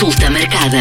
Consulta marcada.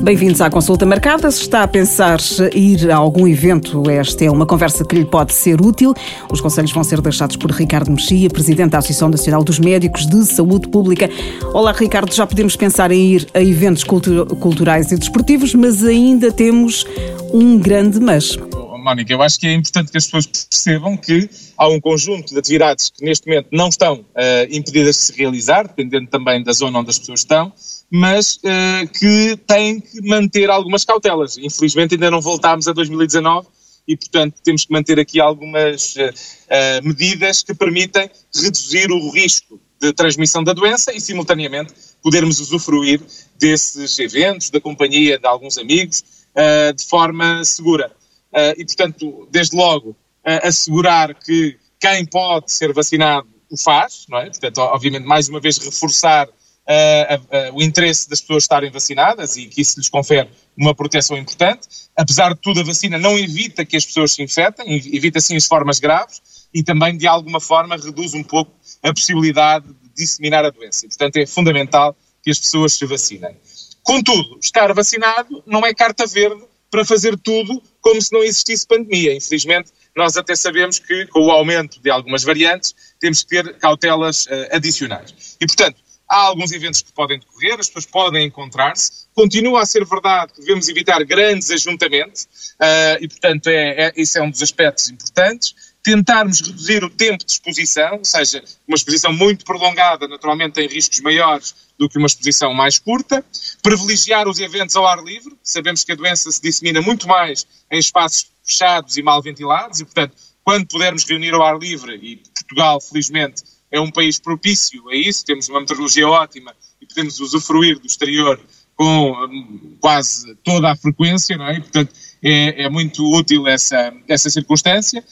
Bem-vindos à consulta marcada. Se está a pensar ir a algum evento, esta é uma conversa que lhe pode ser útil. Os conselhos vão ser deixados por Ricardo Mexia, Presidente da Associação Nacional dos Médicos de Saúde Pública. Olá, Ricardo. Já podemos pensar em ir a eventos culturais e desportivos, mas ainda temos um grande mas. Mónica, eu acho que é importante que as pessoas percebam que há um conjunto de atividades que neste momento não estão uh, impedidas de se realizar, dependendo também da zona onde as pessoas estão, mas uh, que têm que manter algumas cautelas. Infelizmente ainda não voltámos a 2019 e, portanto, temos que manter aqui algumas uh, medidas que permitem reduzir o risco de transmissão da doença e, simultaneamente, podermos usufruir desses eventos, da companhia de alguns amigos, de forma segura. e, portanto, desde logo, assegurar que quem pode ser vacinado o faz, não é? Portanto, obviamente, mais uma vez, reforçar uh, uh, o interesse das pessoas estarem vacinadas e que isso lhes confere uma proteção importante. Apesar de tudo, a vacina não evita que as pessoas se infectem, evita sim as formas graves e também, de alguma forma, reduz um pouco a possibilidade de disseminar a doença. Portanto, é fundamental que as pessoas se vacinem. Contudo, estar vacinado não é carta verde para fazer tudo como se não existisse pandemia. Infelizmente, nós até sabemos que, com o aumento de algumas variantes, temos que ter cautelas uh, adicionais. E, portanto, Há alguns eventos que podem decorrer, as pessoas podem encontrar-se. Continua a ser verdade que devemos evitar grandes ajuntamentos uh, e, portanto, é, é, esse é um dos aspectos importantes. Tentarmos reduzir o tempo de exposição, ou seja, uma exposição muito prolongada naturalmente tem riscos maiores do que uma exposição mais curta. Privilegiar os eventos ao ar livre. Sabemos que a doença se dissemina muito mais em espaços fechados e mal ventilados e, portanto, quando pudermos reunir ao ar livre, e Portugal, felizmente, é um país propício a isso, temos uma meteorologia ótima e podemos usufruir do exterior com hum, quase toda a frequência, não é? E, portanto, é, é, muito útil essa, essa circunstância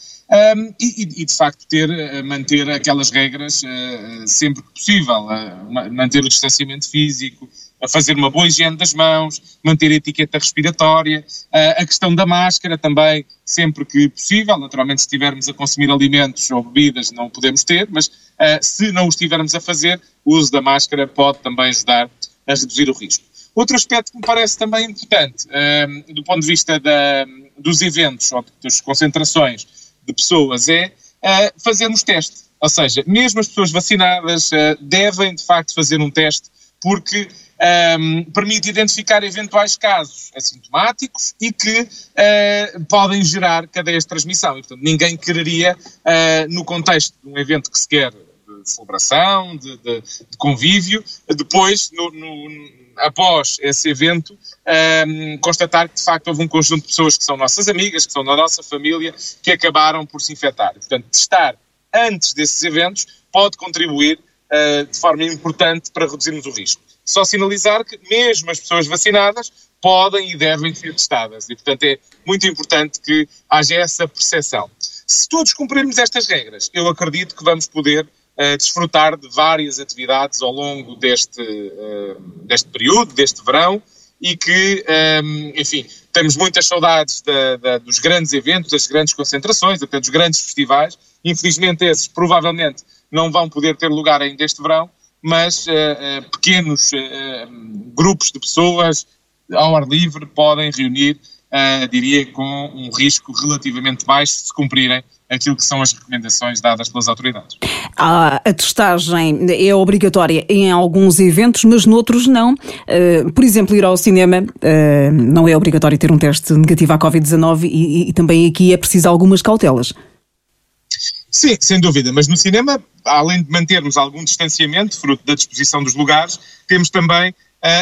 um, e, e, de facto, ter, eh, manter aquelas regras uh, sempre que possível, uh, manter o distanciamento físico, a fazer uma boa higiene das mãos, manter a etiqueta respiratória, a questão da máscara também, sempre que possível. Naturalmente, se estivermos a consumir alimentos ou bebidas, não podemos ter, mas se não o estivermos a fazer, o uso da máscara pode também ajudar a reduzir o risco. Outro aspecto que me parece também importante, do ponto de vista da, dos eventos ou das concentrações de pessoas, é fazermos teste. Ou seja, mesmo as pessoas vacinadas devem, de facto, fazer um teste, porque um, permite identificar eventuais casos assintomáticos e que uh, podem gerar cadeias de transmissão. E, portanto, ninguém quereria, uh, no contexto de um evento que se quer de celebração, de, de, de convívio, depois, no, no, após esse evento, um, constatar que de facto houve um conjunto de pessoas que são nossas amigas, que são da nossa família, que acabaram por se infectar. Portanto, testar antes desses eventos pode contribuir uh, de forma importante para reduzirmos o risco. Só sinalizar que mesmo as pessoas vacinadas podem e devem ser testadas. E, portanto, é muito importante que haja essa percepção. Se todos cumprirmos estas regras, eu acredito que vamos poder uh, desfrutar de várias atividades ao longo deste, uh, deste período, deste verão, e que, um, enfim, temos muitas saudades da, da, dos grandes eventos, das grandes concentrações, até dos grandes festivais. Infelizmente, esses provavelmente não vão poder ter lugar ainda este verão, mas uh, uh, pequenos uh, grupos de pessoas ao ar livre podem reunir, diria, com um risco relativamente baixo se cumprirem aquilo que são as recomendações dadas pelas autoridades. A testagem é obrigatória em alguns eventos, mas noutros não. Por exemplo, ir ao cinema não é obrigatório ter um teste negativo à Covid-19 e, e também aqui é preciso algumas cautelas. Sim, sem dúvida, mas no cinema, além de mantermos algum distanciamento, fruto da disposição dos lugares, temos também uh,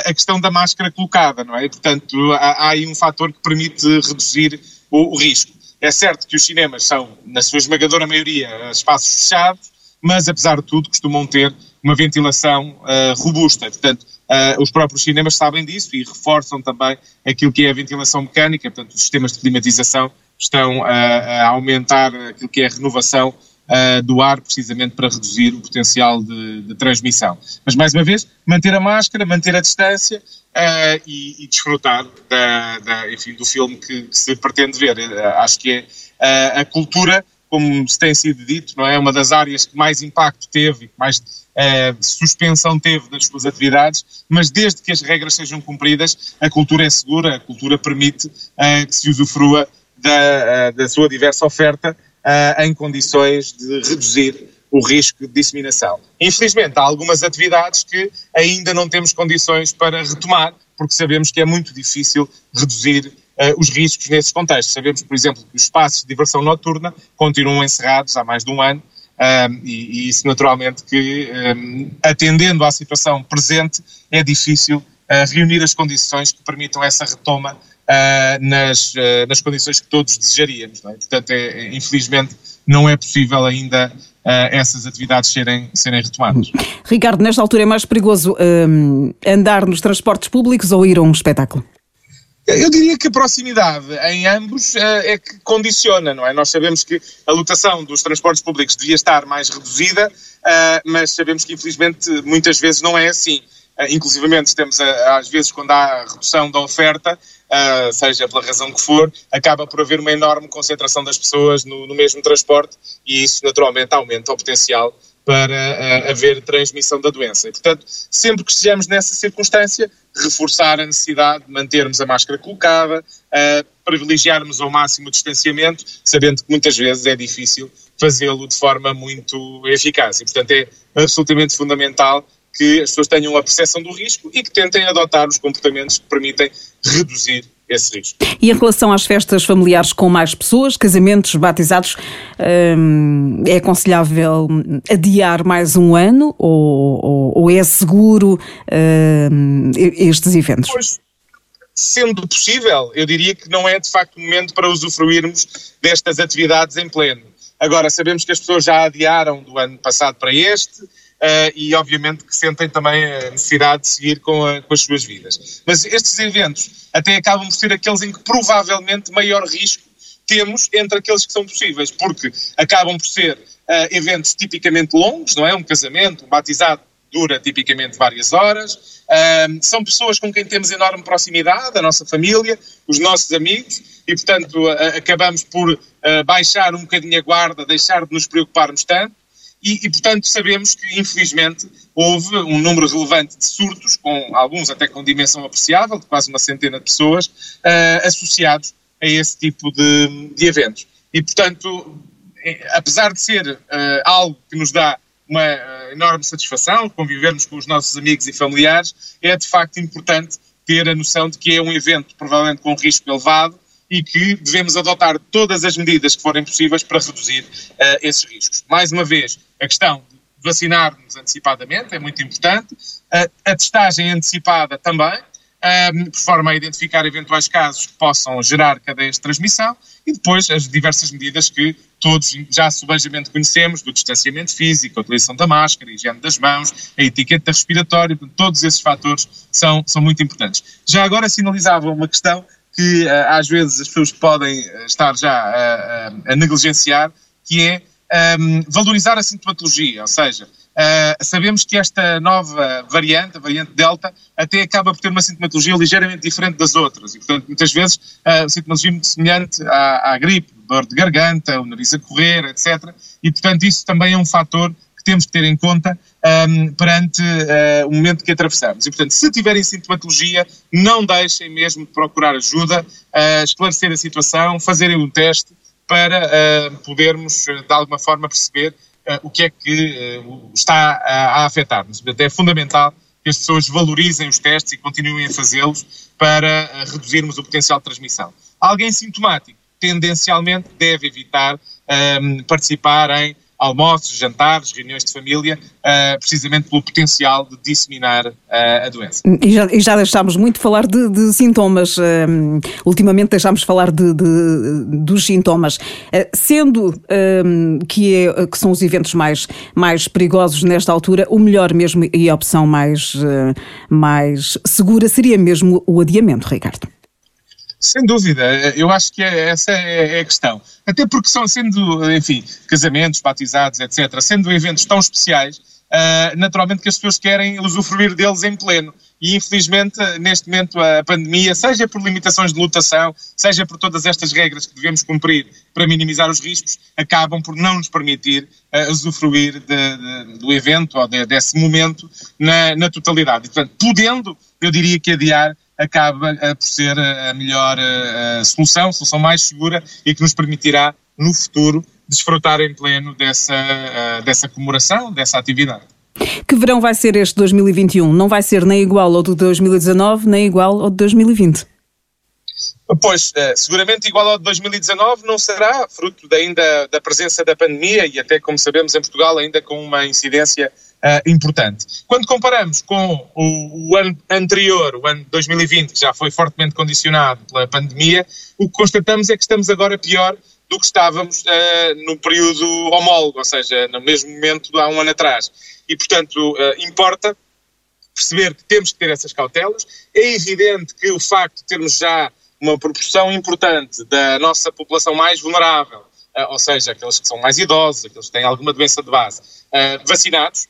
a questão da máscara colocada, não é? Portanto, há, há aí um fator que permite reduzir o, o, risco. É certo que os cinemas são, na sua esmagadora maioria, espaços fechados, mas apesar de tudo costumam ter uma ventilação uh, robusta. Portanto, uh, os próprios cinemas sabem disso e reforçam também aquilo que é a ventilação mecânica, portanto, os sistemas de climatização estão a, a aumentar aquilo que é a renovação uh, do ar, precisamente para reduzir o potencial de, de, transmissão. Mas, mais uma vez, manter a máscara, manter a distância uh, e, e, desfrutar da, da, enfim, do filme que, que, se pretende ver. Uh, acho que é a cultura como se tem sido dito, não é? Uma das áreas que mais impacto teve, mais uh, suspensão teve das suas atividades, mas desde que as regras sejam cumpridas, a cultura é segura, a cultura permite uh, que se usufrua da, uh, da sua diversa oferta em condições de reduzir o risco de disseminação. Infelizmente, há algumas atividades que ainda não temos condições para retomar, porque sabemos que é muito difícil reduzir uh, os riscos nesses contextos. Sabemos, por exemplo, que os espaços de diversão noturna continuam encerrados há mais de um ano um, e, e, isso naturalmente que, um, atendendo à situação presente, é difícil reunir as condições que permitam essa retoma uh, nas, uh, nas condições que todos desejaríamos. É? Portanto, é, é, infelizmente, não é possível ainda essas atividades serem, serem retomadas. Ricardo, nesta altura é mais perigoso um, andar nos transportes públicos ou ir a um espetáculo? Eu diria que a proximidade em ambos é que condiciona, não é? Nós sabemos que a lotação dos transportes públicos devia estar mais reduzida, mas sabemos que infelizmente muitas vezes não é assim. Uh, inclusivamente temos, às vezes, quando há redução da oferta, uh, seja pela razão que for, acaba por haver uma enorme concentração das pessoas no, no mesmo transporte e isso naturalmente aumenta o potencial para haver transmissão da doença. E, portanto, sempre que estejamos nessa circunstância, reforçar a necessidade de mantermos a máscara colocada, privilegiarmos ao máximo o distanciamento, sabendo que muitas vezes é difícil fazê-lo de forma muito eficaz. E, portanto, é absolutamente fundamental que as pessoas tenham a percepção do risco e que tentem adotar os comportamentos que permitem reduzir esse risco. E em relação às festas familiares com mais pessoas, casamentos, batizados, hum, é aconselhável adiar mais um ano ou, ou, ou é seguro hum, estes eventos? Pois, sendo possível, eu diria que não é de facto o momento para usufruirmos destas atividades em pleno. Agora, sabemos que as pessoas já adiaram do ano passado para este, e obviamente que sentem também a necessidade de seguir com, a, com, as suas vidas. Mas estes eventos até acabam por ser aqueles em que provavelmente maior risco temos entre aqueles que são possíveis, porque acabam por ser uh, eventos tipicamente longos, não é? Um casamento, um batizado dura tipicamente várias horas, uh, são pessoas com quem temos enorme proximidade, a nossa família, os nossos amigos, e portanto acabamos por baixar um bocadinho a guarda, deixar de nos preocuparmos tanto, e, e, portanto, sabemos que, infelizmente, houve um número relevante de surtos, com alguns até com dimensão apreciável, de quase uma centena de pessoas, uh, associados a esse tipo de, de, eventos. E, portanto, eh, apesar de ser uh, algo que nos dá uma enorme satisfação, convivermos com os nossos amigos e familiares, é de facto importante ter a noção de que é um evento provavelmente com risco elevado e que devemos adotar todas as medidas que forem possíveis para reduzir uh, esses riscos. Mais uma vez, a questão de vacinar-nos antecipadamente é muito importante, uh, a testagem antecipada também, um, por forma a identificar eventuais casos que possam gerar cadeias de transmissão e depois as diversas medidas que todos já subejamente conhecemos, do distanciamento físico, a utilização da máscara, a higiene das mãos, a etiqueta respiratória, todos esses fatores são, são muito importantes. Já agora sinalizava uma questão que uh, às vezes as pessoas podem eh, estar já a, a, a negligenciar, que é um, ehm, valorizar a sintomatologia, ou seja, uh, sabemos que esta nova variante, a variante Delta, até acaba por ter uma sintomatologia ligeiramente diferente das outras e, portanto, muitas vezes uh, sintomatologia muito semelhante à, à gripe, dor de garganta, o nariz a correr, etc. E, portanto, isso também é um fator temos que ter em conta um, perante uh, o momento que atravessamos. E, portanto, se tiverem sintomatologia, não deixem mesmo de procurar ajuda, uh, esclarecer a situação, fazerem um teste para uh, podermos, de alguma forma, perceber o que é que está a, a afetar-nos. É fundamental que as pessoas valorizem os testes e continuem a fazê-los para reduzirmos o potencial de transmissão. Alguém sintomático, tendencialmente, deve evitar um, participar em almoços, jantares, reuniões de família, uh, precisamente pelo potencial de disseminar uh, a doença. E já, e já deixámos muito falar de, de sintomas, uh, ultimamente deixámos falar de, de, dos sintomas. sendo que, é, que são os eventos mais, mais perigosos nesta altura, o melhor mesmo e a opção mais, mais segura seria mesmo o adiamento, Ricardo. Sem dúvida, eu acho que é, essa é, é a questão. Até porque são sendo, enfim, casamentos, batizados, etc., sendo eventos tão especiais, uh, naturalmente que as pessoas querem usufruir deles em pleno. E infelizmente, neste momento, a pandemia, seja por limitações de lotação, seja por todas estas regras que devemos cumprir para minimizar os riscos, acabam por não nos permitir uh, usufruir de, de, do evento ou de, desse momento na, na totalidade. E, portanto, podendo, eu diria que adiar acaba uh, por ser a melhor uh, solução, a solução mais segura e que nos permitirá, no futuro, desfrutar em pleno dessa, dessa comemoração, dessa atividade. Que verão vai ser este 2021? Não vai ser nem igual ao de 2019, nem igual ao de 2020? Pois, eh, seguramente igual ao de 2019 não será, fruto ainda da presença da pandemia e até, como sabemos, em Portugal ainda com uma incidência uh, importante. Quando comparamos com o, o, ano anterior, o ano 2020, que já foi fortemente condicionado pela pandemia, o que constatamos é que estamos agora pior do que estávamos uh, no período homólogo, ou seja, no mesmo momento há um ano atrás. E, portanto, uh, importa perceber que temos que ter essas cautelas. É evidente que o facto de termos já uma proporção importante da nossa população mais vulnerável, uh, ou seja, aqueles que são mais idosos, aqueles que têm alguma doença de base, vacinados,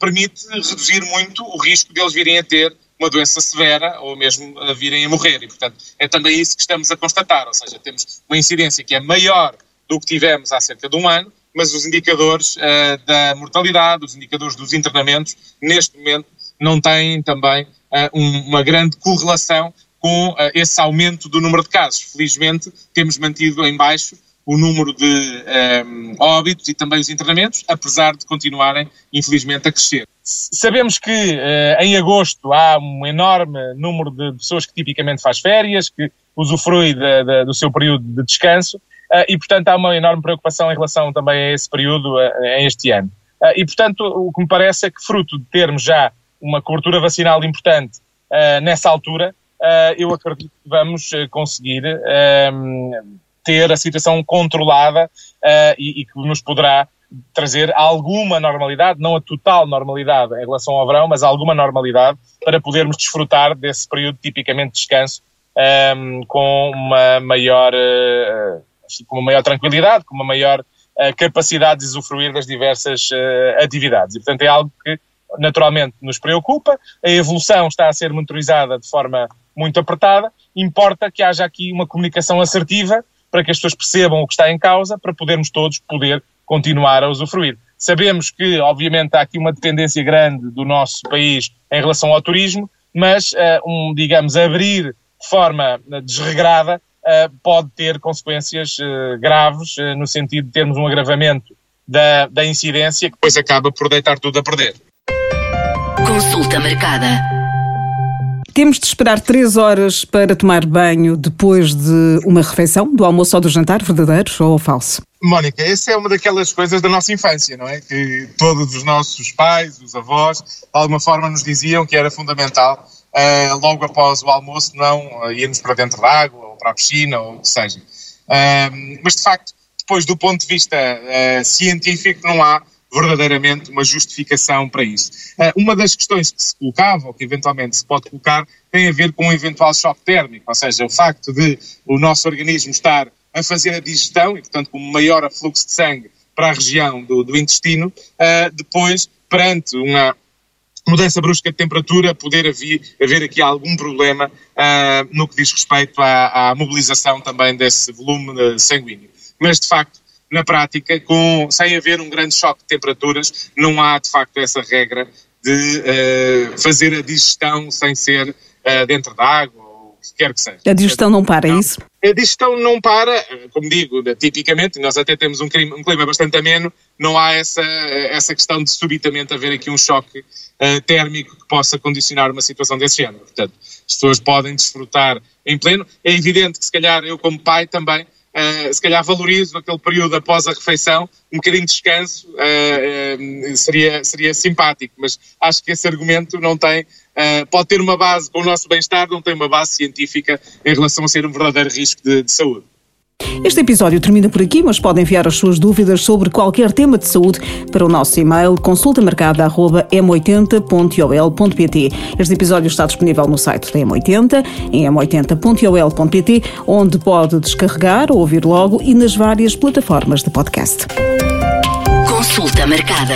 permite reduzir muito o risco de eles virem a ter uma doença severa ou mesmo a virem a morrer. E, portanto, é também isso que estamos a constatar, ou seja, temos uma incidência que é maior do que tivemos há cerca de um ano, mas os indicadores uh, da mortalidade, os indicadores dos internamentos, neste momento, não têm também uh, um, uma grande correlação com uh, esse aumento do número de casos. Felizmente, temos mantido em baixo o número de um, óbitos e também os internamentos, apesar de continuarem, infelizmente, a crescer. Sabemos que uh, em agosto há um enorme número de pessoas que tipicamente faz férias, que usufrui de, de, do seu período de descanso, uh, e portanto há uma enorme preocupação em relação também a esse período, uh, este ano. e portanto o que me parece é que fruto de termos já uma cobertura vacinal importante nessa altura, eu acredito que vamos conseguir ter a situação controlada uh, e, e, que nos poderá trazer alguma normalidade, não a total normalidade em relação ao verão, mas alguma normalidade para podermos desfrutar desse período tipicamente de descanso um, ehm, com uma maior, uh, com uma maior tranquilidade, com uma maior uh, capacidade de usufruir das diversas atividades. E, portanto, é algo que naturalmente nos preocupa. A evolução está a ser monitorizada de forma muito apertada. Importa que haja aqui uma comunicação assertiva para que as pessoas percebam o que está em causa, para podermos todos poder continuar a usufruir. Sabemos que, obviamente, há aqui uma dependência grande do nosso país em relação ao turismo, mas, uh, um, digamos, abrir de forma eh, desregrada uh, pode ter consequências uh, graves, no sentido de termos um agravamento da, da incidência, que depois acaba por deitar tudo a perder. Consulta marcada. Temos de esperar três horas para tomar banho depois de uma refeição, do almoço ou do jantar, verdadeiro ou falso? Mónica, essa é uma daquelas coisas da nossa infância, não é? Que todos os nossos pais, os avós, de alguma forma nos diziam que era fundamental, uh, logo após o almoço, não uh, irmos para dentro da água, ou para a piscina, ou o que seja. Uh, mas, de facto, depois do ponto de vista científico, não há verdadeiramente uma justificação para isso. Uh, uma das questões que se colocava, ou que eventualmente se pode colocar, tem a ver com um eventual choque térmico, ou seja, o facto de o nosso organismo estar a fazer a digestão e, portanto, com maior afluxo de sangue para a região do, do intestino, uh, depois, perante uma mudança brusca de temperatura, poder haver, haver aqui algum problema uh, no que diz respeito à, à mobilização também desse volume sanguíneo. Mas, de facto, na prática, com, sem haver um grande choque de temperaturas, não há de facto essa regra de uh, fazer a digestão sem ser uh, dentro da água ou o que quer que seja. A digestão não para, é isso? A digestão não para, como digo, tipicamente, nós até temos um clima, um clima bastante ameno, não há essa, essa questão de subitamente haver aqui um choque uh, térmico que possa condicionar uma situação desse género. Portanto, as pessoas podem desfrutar em pleno. É evidente que, se calhar, eu, como pai, também Uh, se calhar valorizo aquele período após a refeição, um bocadinho de descanso, uh, uh, seria, seria simpático, mas acho que esse argumento não tem, pode ter uma base com o nosso bem-estar, não tem uma base científica em relação a ser um verdadeiro risco de, de saúde. Este episódio termina por aqui, mas podem enviar as suas dúvidas sobre qualquer tema de saúde para o nosso e-mail consultamarcada.m80.ol.pt. Este episódio está disponível no site da M80, em m80.ol.pt, onde pode descarregar ou ouvir logo e nas várias plataformas de podcast. Consulta marcada.